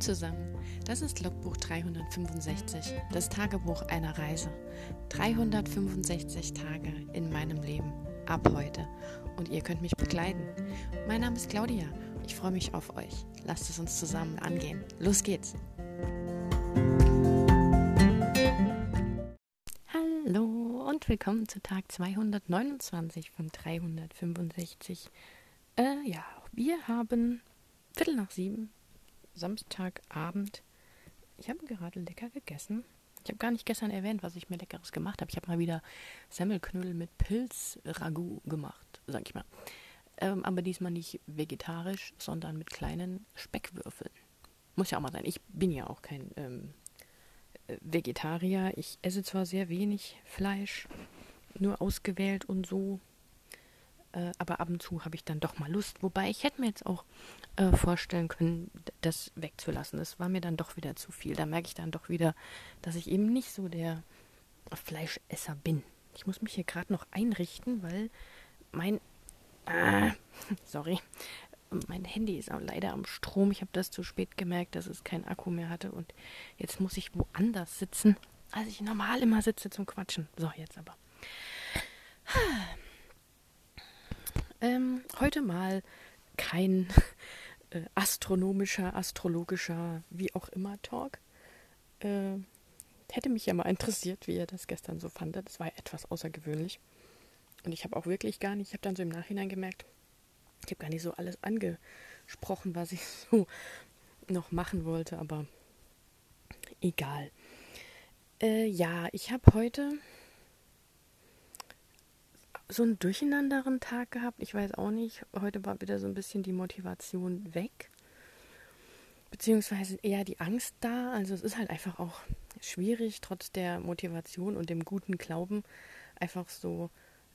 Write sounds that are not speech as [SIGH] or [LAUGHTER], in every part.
Zusammen, das ist Logbuch 365, das Tagebuch einer Reise. 365 Tage in meinem Leben, ab heute. Und ihr könnt mich begleiten. Mein Name ist Claudia, ich freue mich auf euch. Lasst es uns zusammen angehen. Los geht's! Hallo und willkommen zu Tag 229 von 365. Äh, ja, wir haben Viertel nach sieben Samstagabend. Ich habe gerade lecker gegessen. Ich habe gar nicht gestern erwähnt, was ich mir leckeres gemacht habe. Ich habe mal wieder Semmelknödel mit Pilzragout gemacht, sag ich mal. Ähm, aber diesmal nicht vegetarisch, sondern mit kleinen Speckwürfeln. Muss ja auch mal sein. Ich bin ja auch kein ähm, äh, Vegetarier. Ich esse zwar sehr wenig Fleisch, nur ausgewählt und so. Äh, aber ab und zu habe ich dann doch mal Lust. Wobei ich hätte mir jetzt auch äh, vorstellen können, das wegzulassen. Das war mir dann doch wieder zu viel. Da merke ich dann doch wieder, dass ich eben nicht so der Fleischesser bin. Ich muss mich hier gerade noch einrichten, weil mein ah, [LAUGHS] sorry, mein Handy ist auch leider am Strom. Ich habe das zu spät gemerkt, dass es keinen Akku mehr hatte und jetzt muss ich woanders sitzen, als ich normal immer sitze zum Quatschen. So, jetzt aber. Ähm, heute mal kein [LAUGHS] äh, astronomischer, astrologischer, wie auch immer Talk. Äh, hätte mich ja mal interessiert, wie ihr das gestern so fandet. Das war etwas außergewöhnlich. Und ich habe auch wirklich gar nicht, ich habe dann so im Nachhinein gemerkt, ich habe gar nicht so alles angesprochen, was ich [LAUGHS] so noch machen wollte, aber egal. Äh, ja, ich habe heute so einen durcheinanderen Tag gehabt. Ich weiß auch nicht. Heute war wieder so ein bisschen die Motivation weg. Beziehungsweise eher die Angst da. Also es ist halt einfach auch schwierig, trotz der Motivation und dem guten Glauben, einfach so,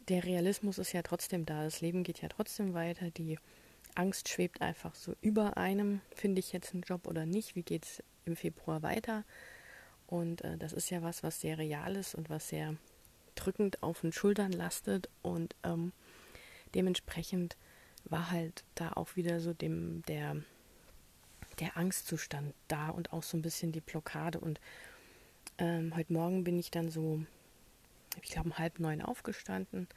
der Realismus ist ja trotzdem da. Das Leben geht ja trotzdem weiter. Die Angst schwebt einfach so über einem. Finde ich jetzt einen Job oder nicht? Wie geht es im Februar weiter? Und äh, das ist ja was, was sehr real ist und was sehr drückend auf den Schultern lastet und ähm, dementsprechend war halt da auch wieder so dem der der Angstzustand da und auch so ein bisschen die Blockade und ähm, heute Morgen bin ich dann so ich glaube um halb neun aufgestanden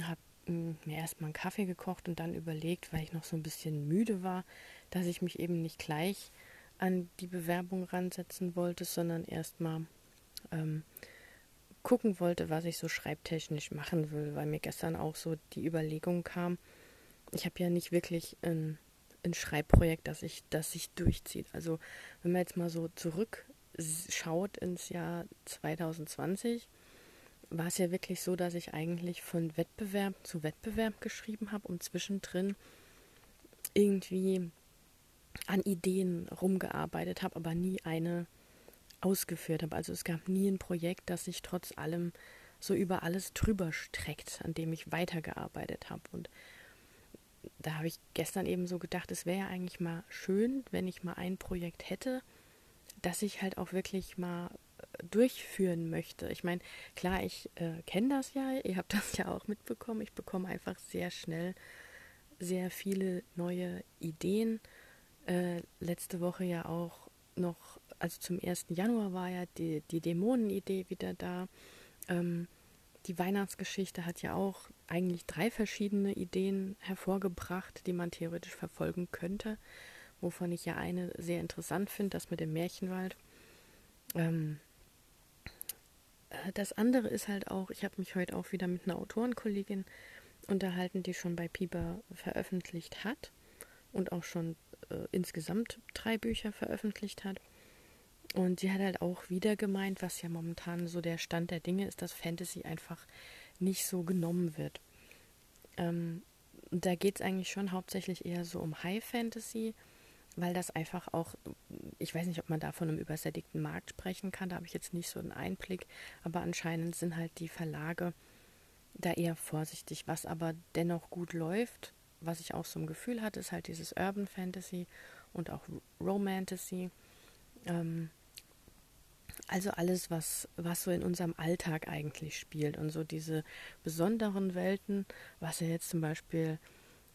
habe hm, mir erstmal einen Kaffee gekocht und dann überlegt, weil ich noch so ein bisschen müde war, dass ich mich eben nicht gleich an die Bewerbung ransetzen wollte, sondern erstmal ähm, gucken wollte, was ich so schreibtechnisch machen will, weil mir gestern auch so die Überlegung kam, ich habe ja nicht wirklich ein, ein Schreibprojekt, das sich das sich durchzieht. Also wenn man jetzt mal so zurückschaut ins Jahr 2020, war es ja wirklich so, dass ich eigentlich von Wettbewerb zu Wettbewerb geschrieben habe und zwischendrin irgendwie an Ideen rumgearbeitet habe, aber nie eine ausgeführt habe. Also es gab nie ein Projekt, das sich trotz allem so über alles drüber streckt, an dem ich weitergearbeitet habe. Und da habe ich gestern eben so gedacht, es wäre ja eigentlich mal schön, wenn ich mal ein Projekt hätte, das ich halt auch wirklich mal äh, durchführen möchte. Ich meine, klar, ich äh, kenne das ja, ihr habt [LAUGHS] das ja auch mitbekommen. Ich bekomme einfach sehr schnell sehr viele neue Ideen. Äh, letzte Woche ja auch noch also zum 1. Januar war ja die, die Dämonenidee wieder da. Ähm, die Weihnachtsgeschichte hat ja auch eigentlich drei verschiedene Ideen hervorgebracht, die man theoretisch verfolgen könnte, wovon ich ja eine sehr interessant finde, das mit dem Märchenwald. Ähm, äh, das andere ist halt auch, ich habe mich heute auch wieder mit einer Autorenkollegin unterhalten, die schon bei Pieper veröffentlicht hat und auch schon äh, insgesamt drei Bücher veröffentlicht hat. Und sie hat halt auch wieder gemeint, was ja momentan so der Stand der Dinge ist, dass Fantasy einfach nicht so genommen wird. Ähm, da geht es eigentlich schon hauptsächlich eher so um High Fantasy, weil das einfach auch, ich weiß nicht, ob man da von einem übersättigten Markt sprechen kann, da habe ich jetzt nicht so einen Einblick, aber anscheinend sind halt die Verlage da eher vorsichtig. Was aber dennoch gut läuft, was ich auch so ein Gefühl hatte, ist halt dieses Urban Fantasy und auch Romantasy. Ähm, also alles, was, was so in unserem Alltag eigentlich spielt und so diese besonderen Welten, was ja jetzt zum Beispiel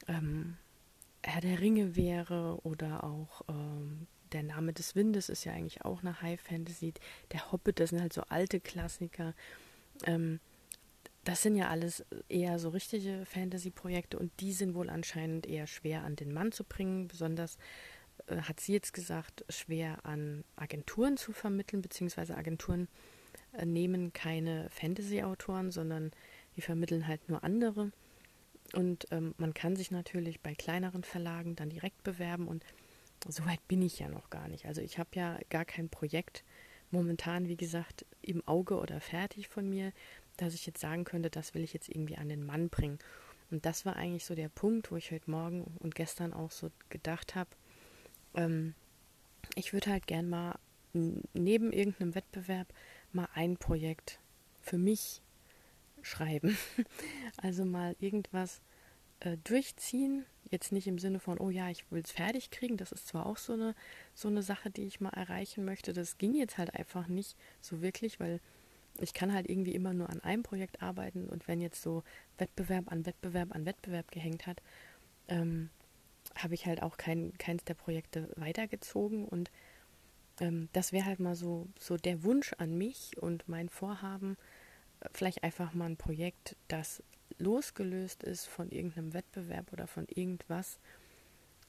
ähm, Herr der Ringe wäre oder auch ähm, der Name des Windes ist ja eigentlich auch eine High Fantasy. Der Hobbit, das sind halt so alte Klassiker. Ähm, das sind ja alles eher so richtige Fantasy-Projekte und die sind wohl anscheinend eher schwer an den Mann zu bringen. Besonders äh, hat sie jetzt gesagt, schwer an Agenturen zu vermitteln, beziehungsweise Agenturen äh, nehmen keine Fantasy-Autoren, sondern die vermitteln halt nur andere. Und ähm, man kann sich natürlich bei kleineren Verlagen dann direkt bewerben und so weit bin ich ja noch gar nicht. Also ich habe ja gar kein Projekt momentan, wie gesagt, im Auge oder fertig von mir, dass ich jetzt sagen könnte, das will ich jetzt irgendwie an den Mann bringen. Und das war eigentlich so der Punkt, wo ich heute Morgen und gestern auch so gedacht habe, ähm, ich würde halt gern mal neben irgendeinem Wettbewerb mal ein Projekt für mich schreiben. [LAUGHS] also mal irgendwas äh, durchziehen. Jetzt nicht im Sinne von, oh ja, ich will es fertig kriegen. Das ist zwar auch so eine, so eine Sache, die ich mal erreichen möchte. Das ging jetzt halt einfach nicht so wirklich, weil ich kann halt irgendwie immer nur an einem Projekt arbeiten und wenn jetzt so Wettbewerb an Wettbewerb an Wettbewerb gehängt hat, ähm, habe ich halt auch kein, keins der Projekte weitergezogen und ähm, das wäre halt mal so, so der Wunsch an mich und mein Vorhaben, äh, vielleicht einfach mal ein Projekt, das losgelöst ist von irgendeinem Wettbewerb oder von irgendwas,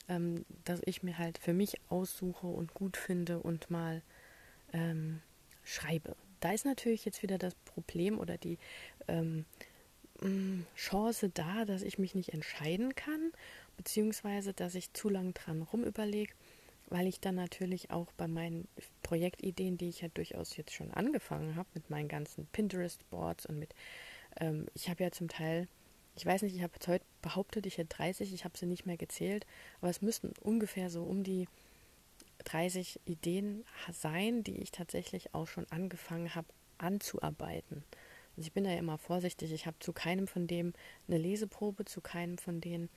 ähm, dass ich mir halt für mich aussuche und gut finde und mal ähm, schreibe. Da ist natürlich jetzt wieder das Problem oder die ähm, mm, Chance da, dass ich mich nicht entscheiden kann, beziehungsweise dass ich zu lang dran rumüberlege weil ich dann natürlich auch bei meinen Projektideen, die ich ja durchaus jetzt schon angefangen habe, mit meinen ganzen Pinterest-Boards und mit, ähm, ich habe ja zum Teil, ich weiß nicht, ich habe heute behauptet, ich hätte 30, ich habe sie nicht mehr gezählt, aber es müssten ungefähr so um die 30 Ideen sein, die ich tatsächlich auch schon angefangen habe anzuarbeiten. Also ich bin da ja immer vorsichtig, ich habe zu keinem von dem eine Leseprobe, zu keinem von denen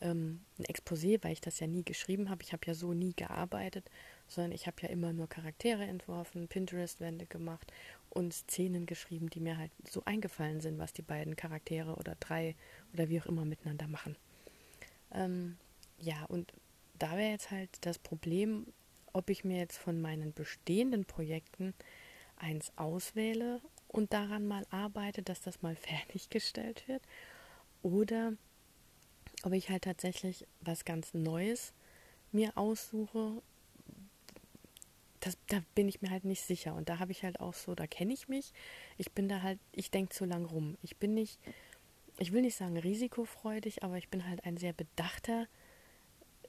ähm, ein Exposé, weil ich das ja nie geschrieben habe. Ich habe ja so nie gearbeitet, sondern ich habe ja immer nur Charaktere entworfen, Pinterest-Wände gemacht und Szenen geschrieben, die mir halt so eingefallen sind, was die beiden Charaktere oder drei oder wie auch immer miteinander machen. Ähm, ja, und da wäre jetzt halt das Problem, ob ich mir jetzt von meinen bestehenden Projekten eins auswähle und daran mal arbeite, dass das mal [LAUGHS] fertiggestellt wird, oder ob ich halt tatsächlich was ganz Neues mir aussuche, das, da bin ich mir halt nicht sicher. Und da habe ich halt auch so, da kenne ich mich. Ich bin da halt, ich denke zu lang rum. Ich bin nicht, ich will nicht sagen risikofreudig, aber ich bin halt ein sehr bedachter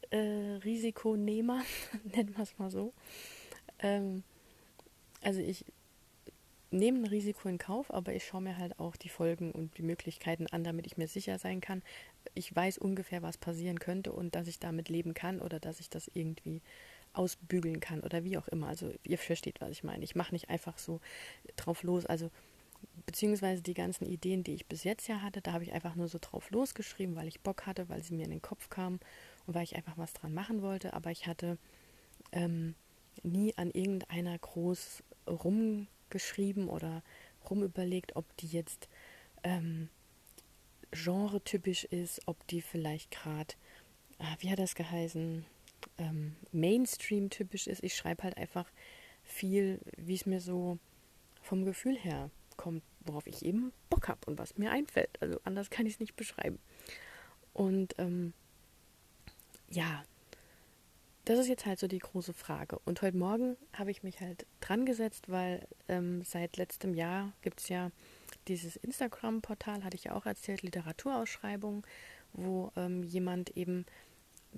äh, Risikonehmer, [LAUGHS] nennen wir es mal so. Ähm, also ich nehme ein Risiko in Kauf, aber ich schaue mir halt auch die Folgen und die Möglichkeiten an, damit ich mir sicher sein kann, ich weiß ungefähr, was passieren könnte und dass ich damit leben kann oder dass ich das irgendwie ausbügeln kann oder wie auch immer. Also ihr versteht, was ich meine. Ich mache nicht einfach so drauf los. Also beziehungsweise die ganzen Ideen, die ich bis jetzt ja hatte, da habe ich einfach nur so drauf losgeschrieben, weil ich Bock hatte, weil sie mir in den Kopf kamen und weil ich einfach was dran machen wollte. Aber ich hatte ähm, nie an irgendeiner groß rumgeschrieben oder rumüberlegt, ob die jetzt ähm, genretypisch ist, ob die vielleicht gerade, ah, wie hat das geheißen, ähm, Mainstream-typisch ist. Ich schreibe halt einfach viel, wie es mir so vom Gefühl her kommt, worauf ich eben Bock habe und was mir einfällt. Also anders kann ich es nicht beschreiben. Und ähm, ja, das ist jetzt halt so die große Frage. Und heute Morgen habe ich mich halt dran gesetzt, weil ähm, seit letztem Jahr gibt es ja dieses Instagram-Portal, hatte ich ja auch erzählt, Literaturausschreibungen, wo ähm, jemand eben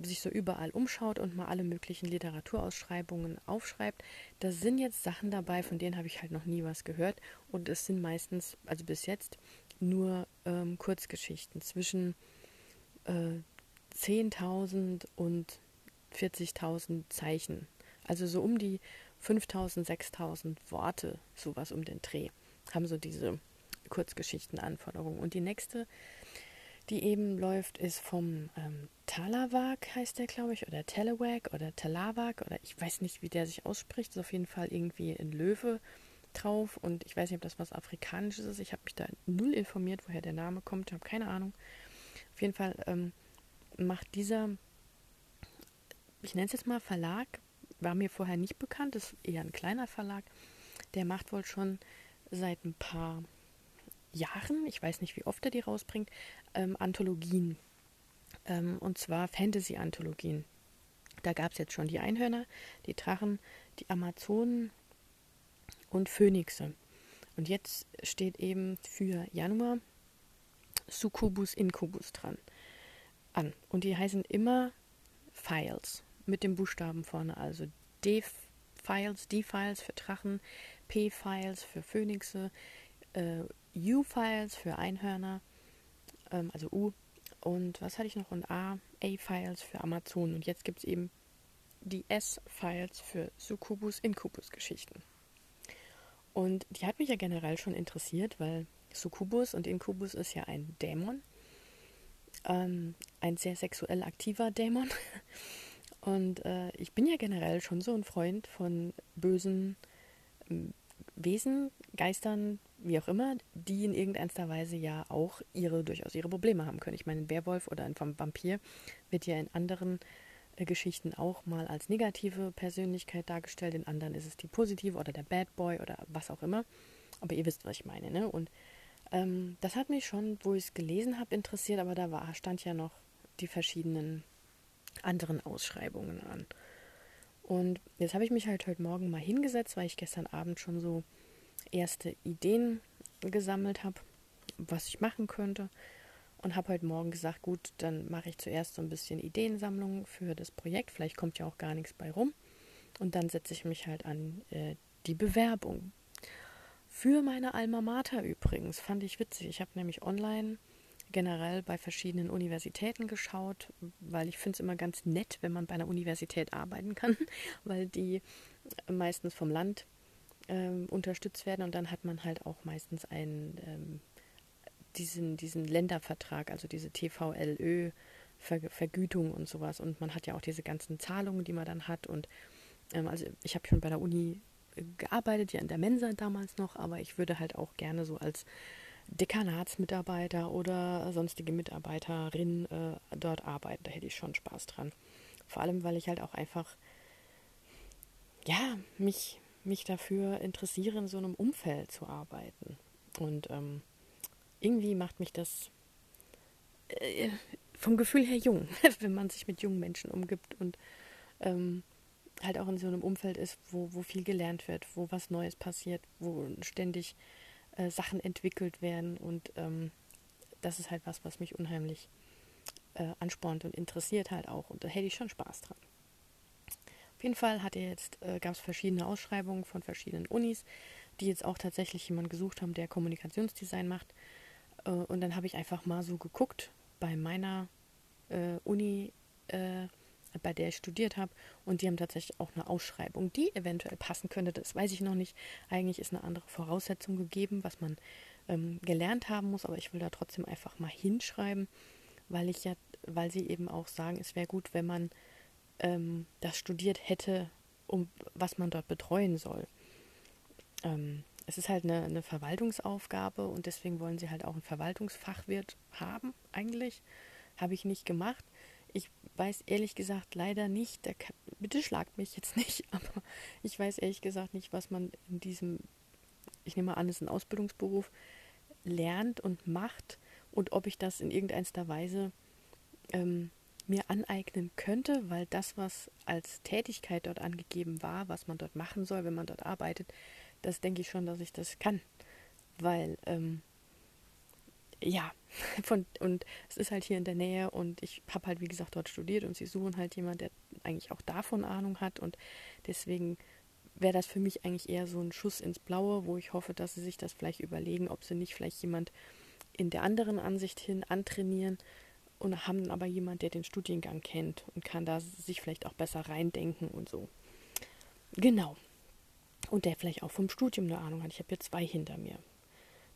sich so überall umschaut und mal alle möglichen Literaturausschreibungen aufschreibt. Da sind jetzt Sachen dabei, von denen habe ich halt noch nie was gehört. Und es sind meistens, also bis jetzt, nur ähm, Kurzgeschichten zwischen äh, 10.000 und 40.000 Zeichen. Also so um die 5.000, 6.000 Worte, sowas um den Dreh, haben so diese Kurzgeschichtenanforderungen. Und die nächste, die eben läuft, ist vom ähm, Talawak, heißt der, glaube ich, oder Telewag oder Talawak oder ich weiß nicht, wie der sich ausspricht. Ist auf jeden Fall irgendwie in Löwe drauf und ich weiß nicht, ob das was Afrikanisches ist. Ich habe mich da null informiert, woher der Name kommt, Ich habe keine Ahnung. Auf jeden Fall ähm, macht dieser ich nenne es jetzt mal Verlag, war mir vorher nicht bekannt, ist eher ein kleiner Verlag. Der macht wohl schon seit ein paar Jahren, ich weiß nicht, wie oft er die rausbringt, ähm, Anthologien. Ähm, und zwar Fantasy-Anthologien. Da gab es jetzt schon die Einhörner, die Drachen, die Amazonen und Phönixe. Und jetzt steht eben für Januar Succubus Incubus dran an. Und die heißen immer Files mit dem Buchstaben vorne. Also D-Files, D-Files für Drachen, P-Files für Phönixe, äh, U-Files für Einhörner, ähm, also U. Und was hatte ich noch? Und A, A-Files für Amazonen. Und jetzt gibt es eben die S-Files für Succubus Incubus Geschichten. Und die hat mich ja generell schon interessiert, weil Succubus und Incubus ist ja ein Dämon. Ähm, ein sehr sexuell aktiver Dämon. [LAUGHS] Und äh, ich bin ja generell schon so ein Freund von bösen ähm, Wesen, Geistern, wie auch immer, die in irgendeiner Weise ja auch ihre durchaus ihre Probleme haben können. Ich meine, ein Werwolf oder ein Vampir wird ja in anderen äh, Geschichten auch mal als negative Persönlichkeit dargestellt, in anderen ist es die positive oder der Bad Boy oder was auch immer. Aber ihr wisst, was ich meine, ne? Und ähm, das hat mich schon, wo ich es gelesen habe, interessiert, aber da war, stand ja noch die verschiedenen anderen Ausschreibungen an. Und jetzt habe ich mich halt heute Morgen mal hingesetzt, weil ich gestern Abend schon so erste Ideen gesammelt habe, was ich machen könnte und habe heute Morgen gesagt, gut, dann mache ich zuerst so ein bisschen Ideensammlung für das Projekt. Vielleicht kommt ja auch gar nichts bei rum. Und dann setze ich mich halt an äh, die Bewerbung. Für meine Alma Mater übrigens, fand ich witzig. Ich habe nämlich online generell bei verschiedenen Universitäten geschaut, weil ich finde es immer ganz nett, wenn man bei einer Universität arbeiten kann, [LAUGHS] weil die meistens vom Land ähm, unterstützt werden und dann hat man halt auch meistens einen ähm, diesen, diesen Ländervertrag, also diese TVLÖ Vergütung und sowas. Und man hat ja auch diese ganzen Zahlungen, die man dann hat. Und ähm, also ich habe schon bei der Uni äh, gearbeitet, ja in der Mensa damals noch, aber ich würde halt auch gerne so als Dekanatsmitarbeiter oder sonstige Mitarbeiterin äh, dort arbeiten. Da hätte ich schon Spaß dran. Vor allem, weil ich halt auch einfach, ja, mich, mich dafür interessiere, in so einem Umfeld zu arbeiten. Und ähm, irgendwie macht mich das äh, vom Gefühl her jung, [LAUGHS] wenn man sich mit jungen Menschen umgibt und ähm, halt auch in so einem Umfeld ist, wo, wo viel gelernt wird, wo was Neues passiert, wo ständig äh, Sachen entwickelt werden und ähm, das ist halt was, was mich unheimlich äh, anspornt und interessiert halt auch und da hätte ich schon Spaß dran. Jeden Fall hat er jetzt, äh, gab es verschiedene Ausschreibungen von verschiedenen Unis, die jetzt auch tatsächlich jemanden gesucht haben, der Kommunikationsdesign macht äh, und dann habe ich einfach mal so geguckt bei meiner äh, Uni, äh, bei der ich studiert habe. Und die haben tatsächlich auch eine Ausschreibung, die eventuell passen könnte. Das weiß ich noch nicht. Eigentlich ist eine andere Voraussetzung gegeben, was man ähm, gelernt haben muss. Aber ich will da trotzdem einfach mal hinschreiben, weil ich ja, weil sie eben auch sagen, es wäre gut, wenn man ähm, das studiert hätte, um was man dort betreuen soll. Ähm, es ist halt eine, eine, Verwaltungsaufgabe und deswegen wollen sie halt auch einen Verwaltungsfachwirt haben, eigentlich. Habe ich nicht gemacht. Ich weiß ehrlich gesagt leider nicht, kann, bitte schlagt mich jetzt [LAUGHS] nicht, aber ich weiß ehrlich gesagt nicht, was man in diesem, ich nehme an, es ist ein Ausbildungsberuf, lernt und macht und ob ich das in irgendeiner Weise ähm, mir aneignen könnte, weil das, was als Tätigkeit dort angegeben war, was man dort machen soll, wenn man dort arbeitet, das denke ich schon, dass ich das kann. Weil, ähm, ja, [LAUGHS] von, und es ist halt hier in der Nähe und ich habe halt, wie gesagt, dort studiert und sie suchen halt jemanden, der eigentlich auch davon Ahnung hat und deswegen wäre das für mich eigentlich eher so ein Schuss ins Blaue, wo ich hoffe, dass sie sich das vielleicht überlegen, ob sie nicht vielleicht jemand in der anderen Ansicht hin antrainieren und haben aber jemand, der den Studiengang kennt und kann da sich vielleicht auch besser reindenken und so. Genau. Und der vielleicht auch vom Studium eine Ahnung hat. Ich habe hier zwei hinter mir.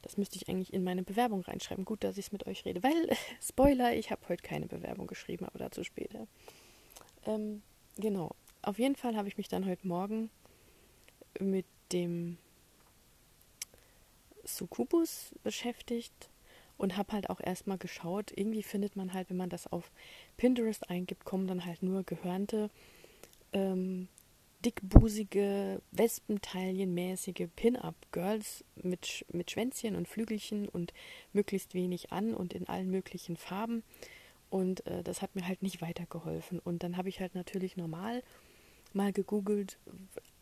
Das müsste ich eigentlich in meine Bewerbung reinschreiben. Gut, dass ich es mit euch rede. Weil, [LAUGHS] Spoiler, ich habe heute keine Bewerbung geschrieben, aber dazu später. Ähm, genau. Auf jeden Fall habe ich mich dann heute Morgen mit dem Succubus beschäftigt und habe halt auch erstmal geschaut. Irgendwie findet man halt, wenn man das auf Pinterest eingibt, kommen dann halt nur gehörnte ähm, dickbusige, wespentaillenmäßige Pin-Up-Girls mit, mit Schwänzchen und Flügelchen und möglichst wenig an und in allen möglichen Farben. Und äh, das hat mir halt nicht weitergeholfen. Und dann habe ich halt natürlich normal mal gegoogelt,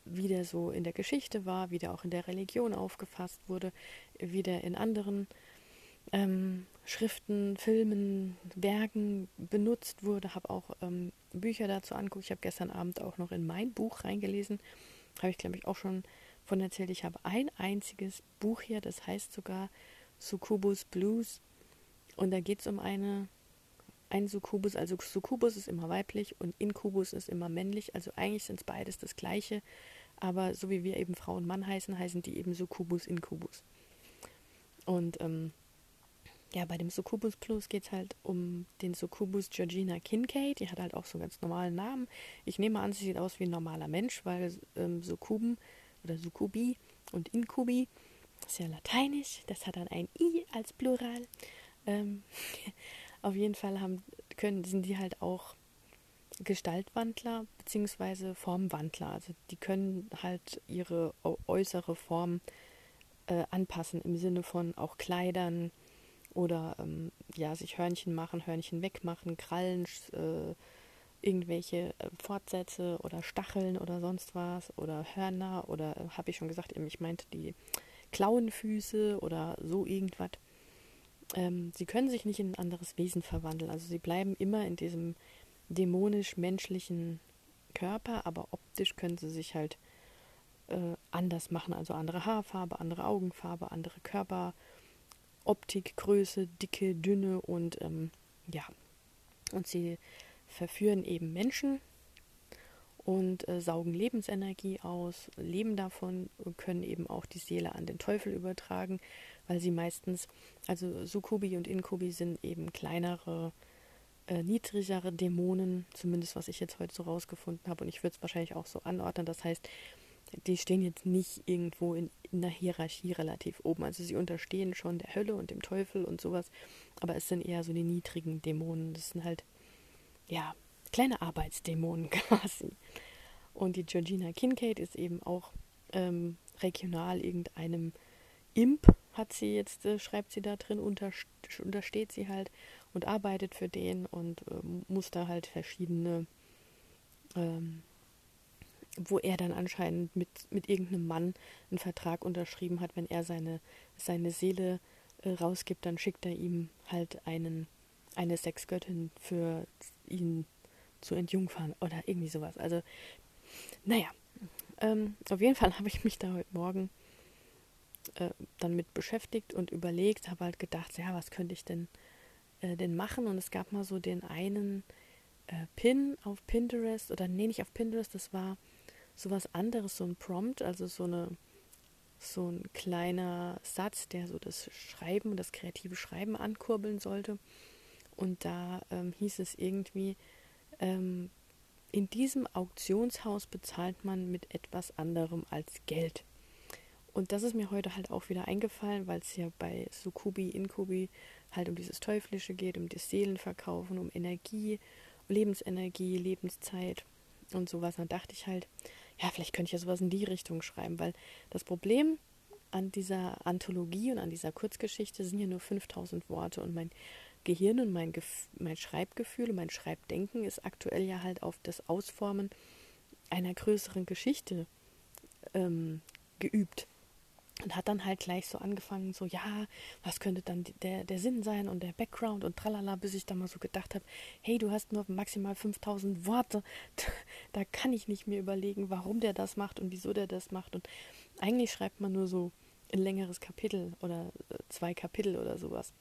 wie der so in der Geschichte war, wie der auch in der Religion aufgefasst wurde, wie der in anderen ähm, Schriften, Filmen, Werken benutzt wurde. Habe auch ähm, Bücher dazu angeguckt. Ich habe gestern Abend auch noch in mein Buch reingelesen. Habe ich, glaube ich, auch schon von erzählt. Ich habe ein einziges Buch hier, das heißt sogar Succubus Blues. Und da geht es um eine, ein Succubus. Also Succubus ist immer weiblich und Incubus ist immer männlich. Also eigentlich sind es beides das gleiche. Aber so wie wir eben Frau und Mann heißen, heißen die eben Succubus Incubus. Und ähm, ja, bei dem Succubus Plus geht es halt um den Succubus Georgina Kincaid. Die hat halt auch so einen ganz normalen Namen. Ich nehme an, sie sieht aus wie ein normaler Mensch, weil ähm, Succuben oder Succubi und Incubi ist ja lateinisch. Das hat dann ein I als Plural. Ähm, [LAUGHS] auf jeden Fall haben, können, sind die halt auch Gestaltwandler bzw. Formwandler. Also die können halt ihre äußere Form äh, anpassen im Sinne von auch Kleidern, oder ähm, ja, sich Hörnchen machen, Hörnchen wegmachen, Krallen, äh, irgendwelche äh, Fortsätze oder Stacheln oder sonst was oder Hörner oder äh, habe ich schon gesagt, ich meinte die Klauenfüße oder so irgendwas. Ähm, sie können sich nicht in ein anderes Wesen verwandeln. Also sie bleiben immer in diesem dämonisch-menschlichen Körper, aber optisch können sie sich halt äh, anders machen. Also andere Haarfarbe, andere Augenfarbe, andere Körper. Optik, Größe, Dicke, Dünne und ähm, ja. Und sie verführen eben Menschen und äh, saugen Lebensenergie aus, leben davon und können eben auch die Seele an den Teufel übertragen, weil sie meistens, also Sukubi und Inkubi sind eben kleinere, äh, niedrigere Dämonen, zumindest was ich jetzt heute so rausgefunden habe und ich würde es wahrscheinlich auch so anordnen. Das heißt, die stehen jetzt nicht irgendwo in, in einer Hierarchie relativ oben. Also sie unterstehen schon der Hölle und dem Teufel und sowas, aber es sind eher so die niedrigen Dämonen. Das sind halt, ja, kleine Arbeitsdämonen [LAUGHS] quasi. Und die Georgina Kincaid ist eben auch ähm, regional irgendeinem Imp, hat sie jetzt, äh, schreibt sie da drin, untersteht sie halt und arbeitet für den und äh, muss da halt verschiedene ähm, wo er dann anscheinend mit, mit irgendeinem Mann einen Vertrag unterschrieben hat, wenn er seine, seine Seele äh, rausgibt, dann schickt er ihm halt einen, eine Sexgöttin für ihn zu entjungfern oder irgendwie sowas. Also, naja, ähm, auf jeden Fall [LAUGHS] habe ich mich da heute Morgen äh, dann mit beschäftigt und überlegt, habe halt gedacht, ja, was könnte ich denn, äh, denn machen? Und es gab mal so den einen äh, Pin auf Pinterest, oder nee, nicht auf Pinterest, das war so was anderes, so ein Prompt, also so eine so ein kleiner Satz, der so das Schreiben und das kreative Schreiben ankurbeln sollte. Und da ähm, hieß es irgendwie, ähm, in diesem Auktionshaus bezahlt man mit etwas anderem als Geld. Und das ist mir heute halt auch wieder eingefallen, weil es ja bei Sukubi, Inkubi halt um dieses Teuflische geht, um das Seelenverkaufen, um Energie, Lebensenergie, Lebenszeit und sowas. Dann dachte ich halt, ja, vielleicht könnte ich ja sowas in die Richtung schreiben, weil das Problem an dieser Anthologie und an dieser Kurzgeschichte sind ja nur 5000 Worte und mein Gehirn und mein, Gef mein Schreibgefühl und mein Schreibdenken ist aktuell ja halt auf das Ausformen einer größeren Geschichte ähm, geübt und hat dann halt gleich so angefangen, so, ja, was könnte dann der, der Sinn sein und der Background und tralala, bis ich dann mal so gedacht habe, hey, du hast nur maximal 5000 Worte, [LAUGHS] da kann ich nicht mehr überlegen, warum der das macht und wieso der das macht. Und eigentlich schreibt man nur so ein längeres Kapitel oder äh, zwei Kapitel oder sowas,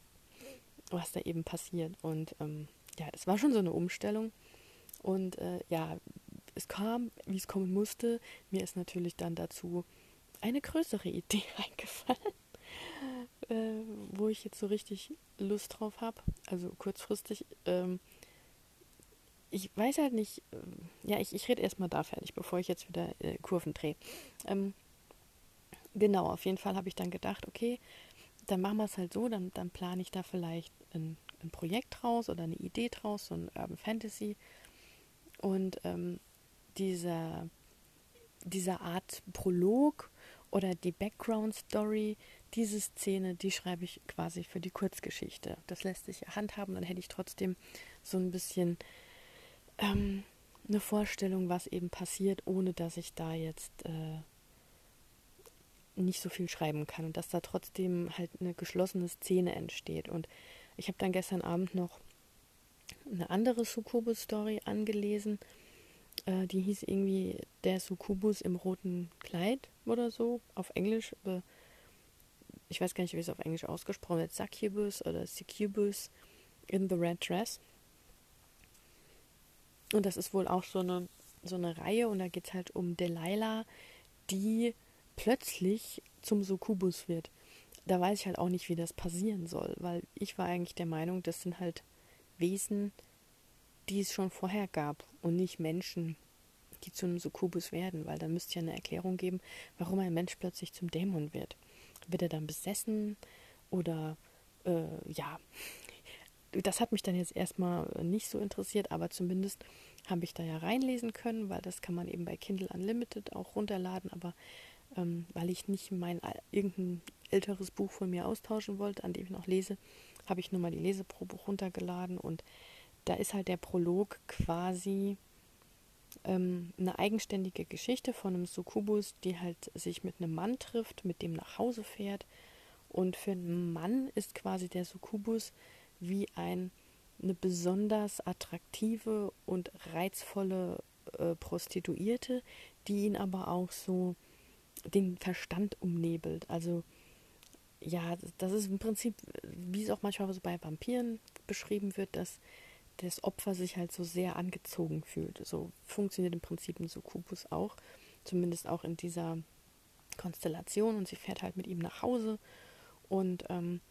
was da eben passiert. Und ähm, ja, das war schon so eine Umstellung. Und äh, ja, es kam, wie es kommen musste, mir ist natürlich dann dazu eine größere Idee [LAUGHS] eingefallen, äh, wo ich jetzt so richtig Lust drauf habe. Also kurzfristig. Ähm, ich weiß halt nicht, äh, ja, ich, ich rede erstmal da fertig, bevor ich jetzt wieder äh, Kurven drehe. Ähm, genau, auf jeden Fall habe ich dann gedacht, okay, dann machen wir es halt so, dann, dann plane ich da vielleicht ein, ein Projekt draus oder eine Idee draus, so ein Urban Fantasy. Und ähm, dieser, dieser Art Prolog oder die Background Story, diese Szene, die schreibe ich quasi für die Kurzgeschichte. Das lässt sich handhaben, dann hätte ich trotzdem so ein bisschen ähm, eine Vorstellung, was eben passiert, ohne dass ich da jetzt äh, nicht so viel schreiben kann und dass da trotzdem halt eine geschlossene Szene entsteht. Und ich habe dann gestern Abend noch eine andere Succubus-Story angelesen. Äh, die hieß irgendwie Der Succubus im roten Kleid oder so, auf Englisch. Äh, ich weiß gar nicht, wie es auf Englisch ausgesprochen wird. Succubus oder Succubus in the Red Dress. Und das ist wohl auch so eine, so eine Reihe und da geht es halt um Delilah, die plötzlich zum Succubus wird. Da weiß ich halt auch nicht, wie das passieren soll, weil ich war eigentlich der Meinung, das sind halt Wesen, die es schon vorher gab und nicht Menschen, die zu einem Succubus werden, weil da müsste ja eine Erklärung geben, warum ein Mensch plötzlich zum Dämon wird. Wird er dann besessen oder äh, ja, das hat mich dann jetzt erstmal nicht so interessiert, aber zumindest habe ich da ja reinlesen können, weil das kann man eben bei Kindle Unlimited auch runterladen, aber ähm, weil ich nicht mein irgendein älteres Buch von mir austauschen wollte, an dem ich noch lese, habe ich nur mal die Leseprobe runtergeladen und da ist halt der Prolog quasi ähm, eine eigenständige Geschichte von einem Succubus, die halt sich mit einem Mann trifft, mit dem nach Hause fährt und für einen Mann ist quasi der Succubus wie ein, eine besonders attraktive und reizvolle äh, Prostituierte, die ihn aber auch so den Verstand umnebelt. Also ja, das ist im Prinzip, wie es auch manchmal so bei Vampiren beschrieben wird, dass das Opfer sich halt so sehr angezogen fühlt. So funktioniert im Prinzip ein Succubus auch, zumindest auch in dieser Konstellation. Und sie fährt halt mit ihm nach Hause. Und ähm,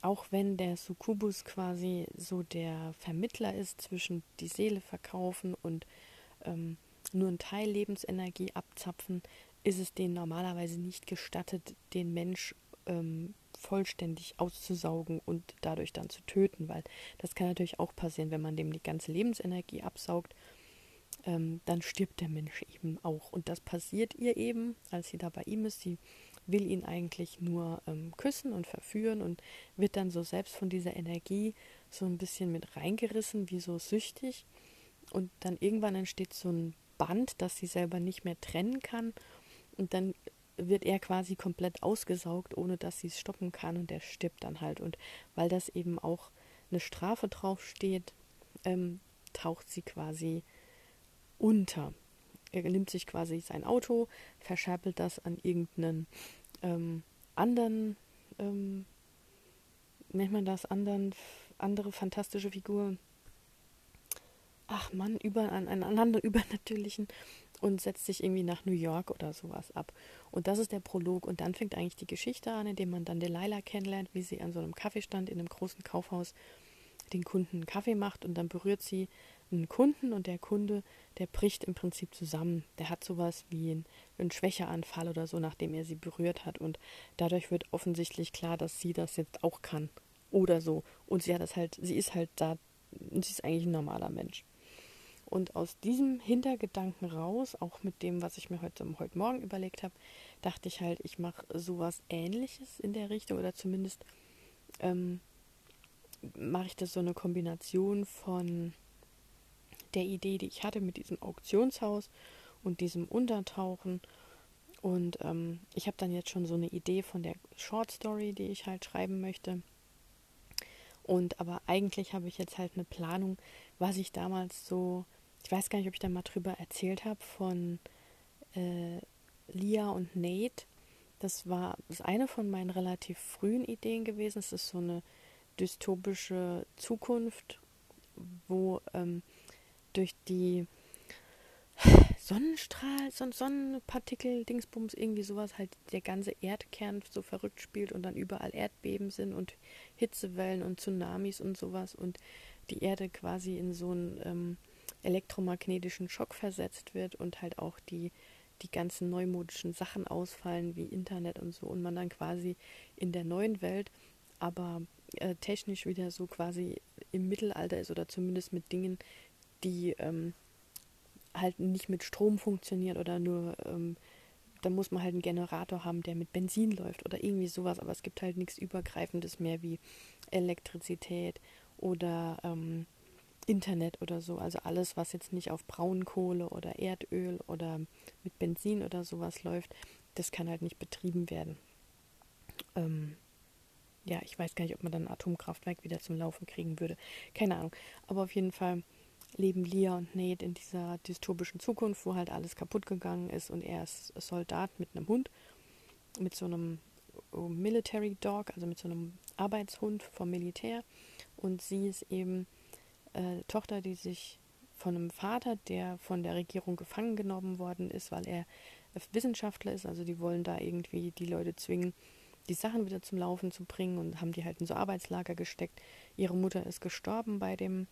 auch wenn der Succubus quasi so der Vermittler ist zwischen die Seele verkaufen und ähm, nur ein Teil Lebensenergie abzapfen, ist es denen normalerweise nicht gestattet, den Mensch ähm, vollständig auszusaugen und dadurch dann zu töten, weil das kann natürlich auch passieren, wenn man dem die ganze Lebensenergie absaugt, ähm, dann stirbt der Mensch eben auch. Und das passiert ihr eben, als sie da bei ihm ist. Sie will ihn eigentlich nur ähm, küssen und verführen und wird dann so selbst von dieser Energie so ein bisschen mit reingerissen, wie so süchtig. Und dann irgendwann entsteht so ein Band, das sie selber nicht mehr trennen kann und dann wird er quasi komplett ausgesaugt, ohne dass sie es stoppen kann und der stirbt dann halt. Und weil das eben auch eine Strafe draufsteht, ähm, taucht sie quasi unter. Er nimmt sich quasi sein Auto, verscherbelt das an irgendeinen ähm, anderen, ähm, nennt man das, anderen, andere fantastische Figur. Ach man, über, an einen anderen [LAUGHS] übernatürlichen und setzt sich irgendwie nach New York oder sowas ab. Und das ist der Prolog. Und dann fängt eigentlich die Geschichte an, indem man dann Delilah kennenlernt, wie sie an so einem Kaffeestand in einem großen Kaufhaus den Kunden einen Kaffee macht und dann berührt sie einen Kunden und der Kunde, der bricht im Prinzip zusammen. Der hat sowas wie einen, einen Schwächeanfall oder so, nachdem er sie berührt hat. Und dadurch wird offensichtlich klar, dass sie das jetzt auch kann. Oder so. Und sie hat das halt, sie ist halt da, sie ist eigentlich ein normaler Mensch. Und aus diesem Hintergedanken raus, auch mit dem, was ich mir heute, heute Morgen überlegt habe, dachte ich halt, ich mache sowas ähnliches in der Richtung oder zumindest ähm, mache ich das so eine Kombination von der Idee, die ich hatte mit diesem Auktionshaus und diesem Untertauchen. Und ähm, ich habe dann jetzt schon so eine Idee von der Short Story, die ich halt schreiben möchte. Und aber eigentlich habe ich jetzt halt eine Planung, was ich damals so ich weiß gar nicht, ob ich da mal drüber erzählt habe, von äh, Lia und Nate. Das war das eine von meinen relativ frühen Ideen gewesen. Es ist so eine dystopische Zukunft, wo ähm, durch die Sonnenstrahl, Son Sonnenpartikel, Dingsbums, irgendwie sowas, halt der ganze Erdkern so verrückt spielt und dann überall Erdbeben sind und Hitzewellen und Tsunamis und sowas und die Erde quasi in so ein ähm, elektromagnetischen Schock versetzt wird und halt auch die, die ganzen neumodischen Sachen ausfallen, wie Internet und so, und man dann quasi in der neuen Welt, aber äh, technisch wieder so quasi im Mittelalter ist oder zumindest mit Dingen, die ähm, halt nicht mit Strom funktioniert oder nur, ähm, da muss man halt einen Generator haben, der mit Benzin läuft oder irgendwie sowas, aber es gibt halt nichts Übergreifendes mehr wie Elektrizität oder ähm, Internet oder so. Also alles, was jetzt nicht auf Braunkohle oder Erdöl oder mit Benzin oder sowas läuft, das kann halt nicht betrieben werden. Ähm, ja, ich weiß gar nicht, ob man dann ein Atomkraftwerk wieder zum Laufen kriegen würde. Keine Ahnung. Aber auf jeden Fall leben Lia und Nate in dieser dystopischen Zukunft, wo halt alles kaputt gegangen ist und er ist Soldat mit einem Hund, mit so einem oh, Military Dog, also mit so einem Arbeitshund vom Militär. Und sie ist eben äh, Tochter, die sich von einem Vater, der von der Regierung gefangen genommen worden ist, weil er Wissenschaftler ist. Also die wollen da irgendwie die Leute zwingen, die Sachen wieder zum Laufen zu bringen und haben die halt in so Arbeitslager gesteckt. Ihre Mutter ist gestorben bei dem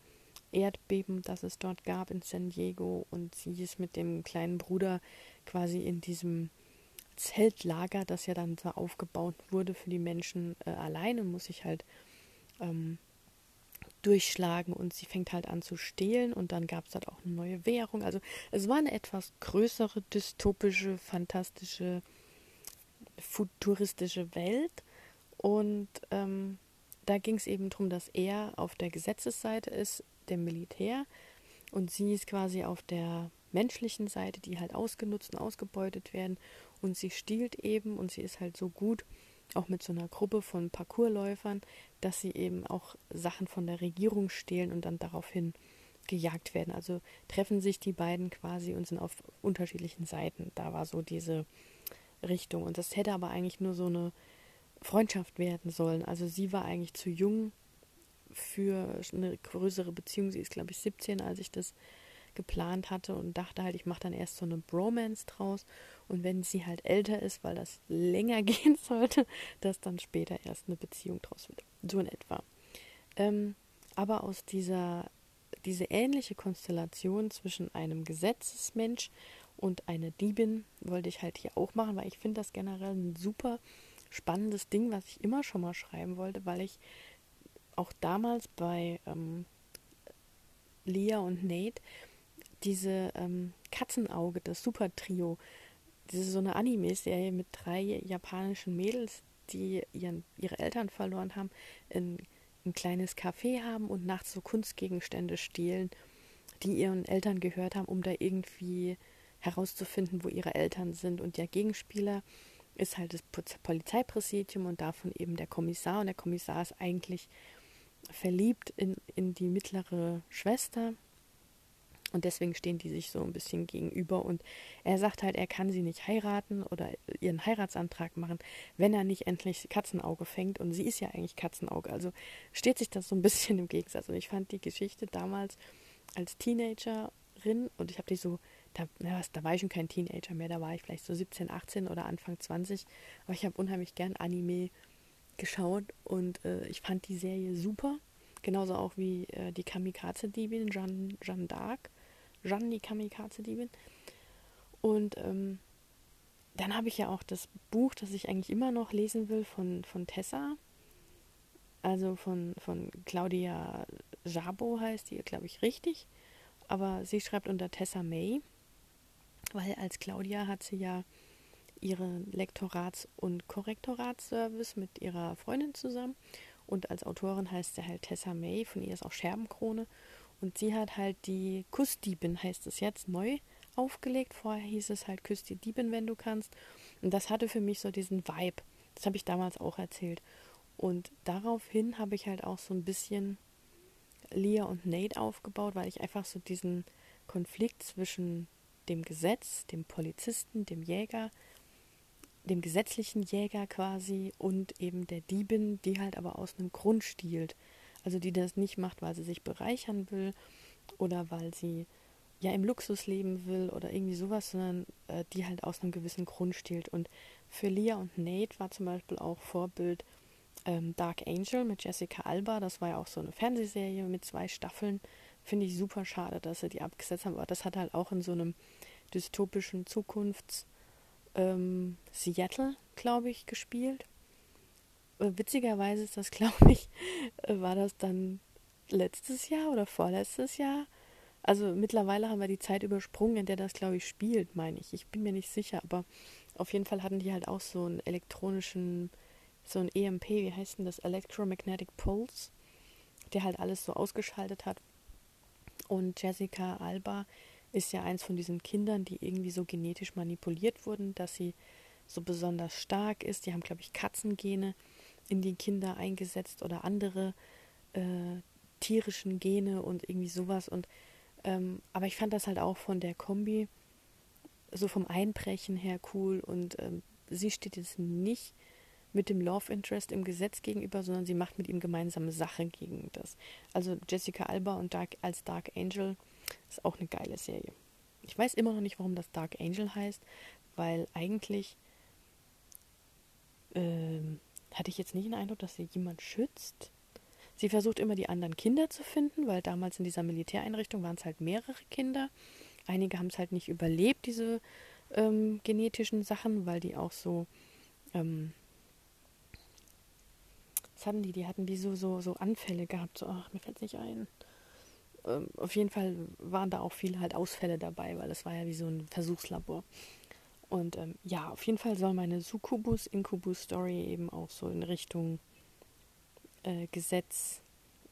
Erdbeben, das es dort gab in San Diego und sie ist mit dem kleinen Bruder quasi in diesem Zeltlager, das ja dann so aufgebaut wurde für die Menschen äh, allein und muss sich halt ähm, durchschlagen und sie fängt halt an zu stehlen und dann gab es halt auch eine neue Währung. Also es war eine etwas größere, dystopische, fantastische, futuristische Welt. Und ähm, da ging es eben darum, dass er auf der Gesetzesseite ist, dem Militär, und sie ist quasi auf der menschlichen Seite, die halt ausgenutzt und ausgebeutet werden. Und sie stiehlt eben und sie ist halt so gut, auch mit so einer Gruppe von Parkourläufern, dass sie eben auch Sachen von der Regierung stehlen und dann daraufhin gejagt werden. Also treffen sich die beiden quasi und sind auf unterschiedlichen Seiten. Da war so diese Richtung. Und das hätte aber eigentlich nur so eine Freundschaft werden sollen. Also sie war eigentlich zu jung für eine größere Beziehung. Sie ist, glaube ich, 17, als ich das geplant hatte und dachte halt, ich mache dann erst so eine Bromance draus und wenn sie halt älter ist, weil das [LAUGHS] länger gehen sollte, dass dann später erst eine Beziehung draus wird. So in etwa. Ähm, aber aus dieser diese ähnliche Konstellation zwischen einem Gesetzesmensch und einer Diebin wollte ich halt hier auch machen, weil ich finde das generell ein super spannendes Ding, was ich immer schon mal schreiben wollte, weil ich auch damals bei ähm, Leah und Nate diese ähm, Katzenauge, das Super-Trio, diese so eine Anime-Serie mit drei japanischen Mädels, die ihren, ihre Eltern verloren haben, ein, ein kleines Café haben und nachts so Kunstgegenstände stehlen, die ihren Eltern gehört haben, um da irgendwie herauszufinden, wo ihre Eltern sind. Und der Gegenspieler ist halt das Polizeipräsidium und davon eben der Kommissar. Und der Kommissar ist eigentlich verliebt in, in die mittlere Schwester und deswegen stehen die sich so ein bisschen gegenüber. Und er sagt halt, er kann sie nicht heiraten oder ihren Heiratsantrag machen, wenn er nicht endlich Katzenauge fängt. Und sie ist ja eigentlich Katzenauge. Also steht sich das so ein bisschen im Gegensatz. Und ich fand die Geschichte damals als Teenagerin und ich habe die so, da, na, da war ich schon kein Teenager mehr, da war ich vielleicht so 17, 18 oder Anfang 20. Aber ich habe unheimlich gern Anime geschaut und äh, ich fand die Serie super. Genauso auch wie äh, die Kamikaze-Diebin Jeanne, Jeanne d'Arc. Jeanne, die Kamikaze-Diebin. Und ähm, dann habe ich ja auch das Buch, das ich eigentlich immer noch lesen will, von, von Tessa. Also von, von Claudia Jabo heißt die, glaube ich, richtig. Aber sie schreibt unter Tessa May, weil als Claudia hat sie ja ihren Lektorats- und Korrektoratsservice mit ihrer Freundin zusammen. Und als Autorin heißt sie halt Tessa May, von ihr ist auch Scherbenkrone. Und sie hat halt die Kussdiebin, heißt es jetzt, neu aufgelegt. Vorher hieß es halt Küss die Diebin, wenn du kannst. Und das hatte für mich so diesen Vibe. Das habe ich damals auch erzählt. Und daraufhin habe ich halt auch so ein bisschen Leah und Nate aufgebaut, weil ich einfach so diesen Konflikt zwischen dem Gesetz, dem Polizisten, dem Jäger, dem gesetzlichen Jäger quasi und eben der Diebin, die halt aber aus einem Grund stiehlt. Also die das nicht macht, weil sie sich bereichern will oder weil sie ja im Luxus leben will oder irgendwie sowas, sondern äh, die halt aus einem gewissen Grund stiehlt. Und für Leah und Nate war zum Beispiel auch Vorbild ähm, Dark Angel mit Jessica Alba. Das war ja auch so eine Fernsehserie mit zwei Staffeln. Finde ich super schade, dass sie die abgesetzt haben. Aber das hat halt auch in so einem dystopischen Zukunfts- ähm, Seattle, glaube ich, gespielt. Äh, witzigerweise ist das, [LAUGHS] glaube ich, äh, war das dann letztes Jahr oder vorletztes Jahr. Also mittlerweile haben wir die Zeit übersprungen, in der das, glaube ich, spielt, meine ich. Ich bin mir nicht sicher, aber auf jeden Fall hatten die halt auch so einen elektronischen, so ein EMP, wie heißt denn das? Electromagnetic Pulse, der halt alles so ausgeschaltet hat. Und Jessica Alba ist ja eins von diesen Kindern, die irgendwie so genetisch manipuliert wurden, dass sie so besonders stark ist. Die haben, glaube ich, Katzengene in die Kinder eingesetzt oder andere äh, tierischen Gene und irgendwie sowas. Und ähm, aber ich fand das halt auch von der Kombi so vom Einbrechen her cool und ähm, sie steht jetzt nicht mit dem Love Interest im Gesetz gegenüber, sondern sie macht mit ihm gemeinsame Sache gegen das. Also Jessica Alba und Dark als Dark Angel ist auch eine geile Serie. Ich weiß immer noch nicht, warum das Dark Angel heißt, weil eigentlich ähm, hatte ich jetzt nicht den Eindruck, dass sie jemand schützt. Sie versucht immer die anderen Kinder zu finden, weil damals in dieser Militäreinrichtung waren es halt mehrere Kinder. Einige haben es halt nicht überlebt, diese ähm, genetischen Sachen, weil die auch so, ähm, was hatten die? Die hatten wie so, so, so Anfälle gehabt. So, ach, mir fällt es nicht ein. Ähm, auf jeden Fall waren da auch viele halt Ausfälle dabei, weil es war ja wie so ein Versuchslabor. Und ähm, ja, auf jeden Fall soll meine Succubus-Incubus-Story eben auch so in Richtung äh, Gesetz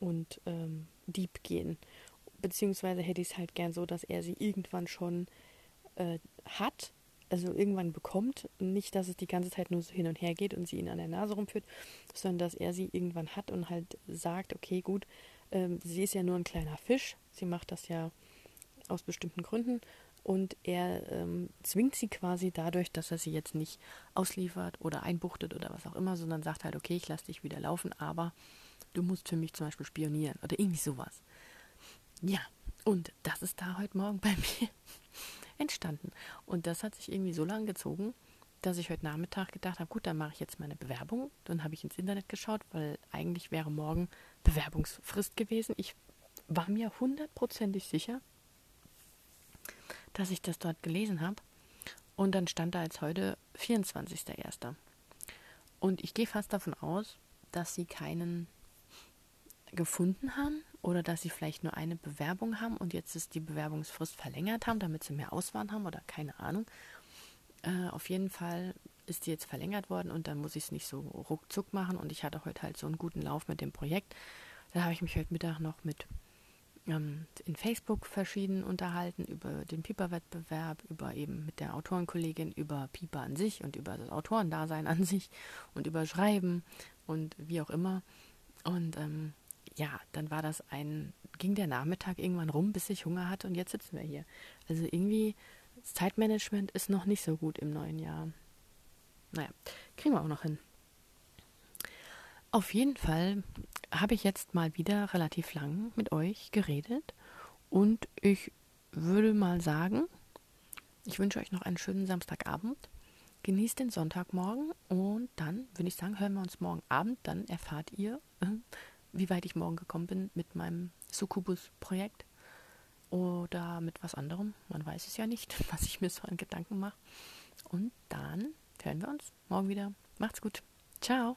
und ähm, Dieb gehen. Beziehungsweise hätte ich es halt gern so, dass er sie irgendwann schon äh, hat, also irgendwann bekommt. Nicht, dass es die ganze Zeit nur so hin und her geht und sie ihn an der Nase rumführt, sondern dass er sie irgendwann hat und halt sagt, okay, gut, ähm, sie ist ja nur ein kleiner Fisch, sie macht das ja aus bestimmten Gründen und er ähm, zwingt sie quasi dadurch, dass er sie jetzt nicht ausliefert oder einbuchtet oder was auch immer, sondern sagt halt, okay, ich lasse dich wieder laufen, aber du musst für mich zum Beispiel spionieren oder irgendwie sowas. Ja, und das ist da heute Morgen bei [LAUGHS] mir entstanden. Und das hat sich irgendwie so lange gezogen, dass ich heute Nachmittag gedacht habe, gut, dann mache ich jetzt meine Bewerbung. Dann habe ich ins Internet geschaut, weil eigentlich wäre morgen Bewerbungsfrist gewesen. Ich war mir hundertprozentig sicher, dass ich das dort gelesen habe. Und dann stand da jetzt heute 24.01. Und ich gehe fast davon aus, dass sie keinen gefunden haben oder dass sie vielleicht nur eine Bewerbung haben und jetzt ist die Bewerbungsfrist verlängert haben, damit sie mehr Auswahl haben oder keine Ahnung. Äh, auf jeden Fall ist die jetzt verlängert worden und dann muss ich es nicht so ruckzuck machen und ich hatte heute halt so einen guten Lauf mit dem Projekt. Da habe ich mich heute Mittag noch mit in Facebook verschieden unterhalten über den Piper-Wettbewerb, über eben mit der Autorenkollegin, über Piper an sich und über das Autorendasein an sich und über Schreiben und wie auch immer. Und ähm, ja, dann war das ein, ging der Nachmittag irgendwann rum, bis ich Hunger hatte und jetzt sitzen wir hier. Also irgendwie, das Zeitmanagement ist noch nicht so gut im neuen Jahr. Naja, kriegen wir auch noch hin. Auf jeden Fall habe ich jetzt mal wieder relativ lang mit euch geredet und ich würde mal sagen, ich wünsche euch noch einen schönen Samstagabend. Genießt den Sonntagmorgen und dann würde ich sagen, hören wir uns morgen Abend. Dann erfahrt ihr, äh, wie weit ich morgen gekommen bin mit meinem Succubus-Projekt oder mit was anderem. Man weiß es ja nicht, [LAUGHS] was ich mir so an Gedanken mache. Und dann hören wir uns morgen wieder. Macht's gut. Ciao.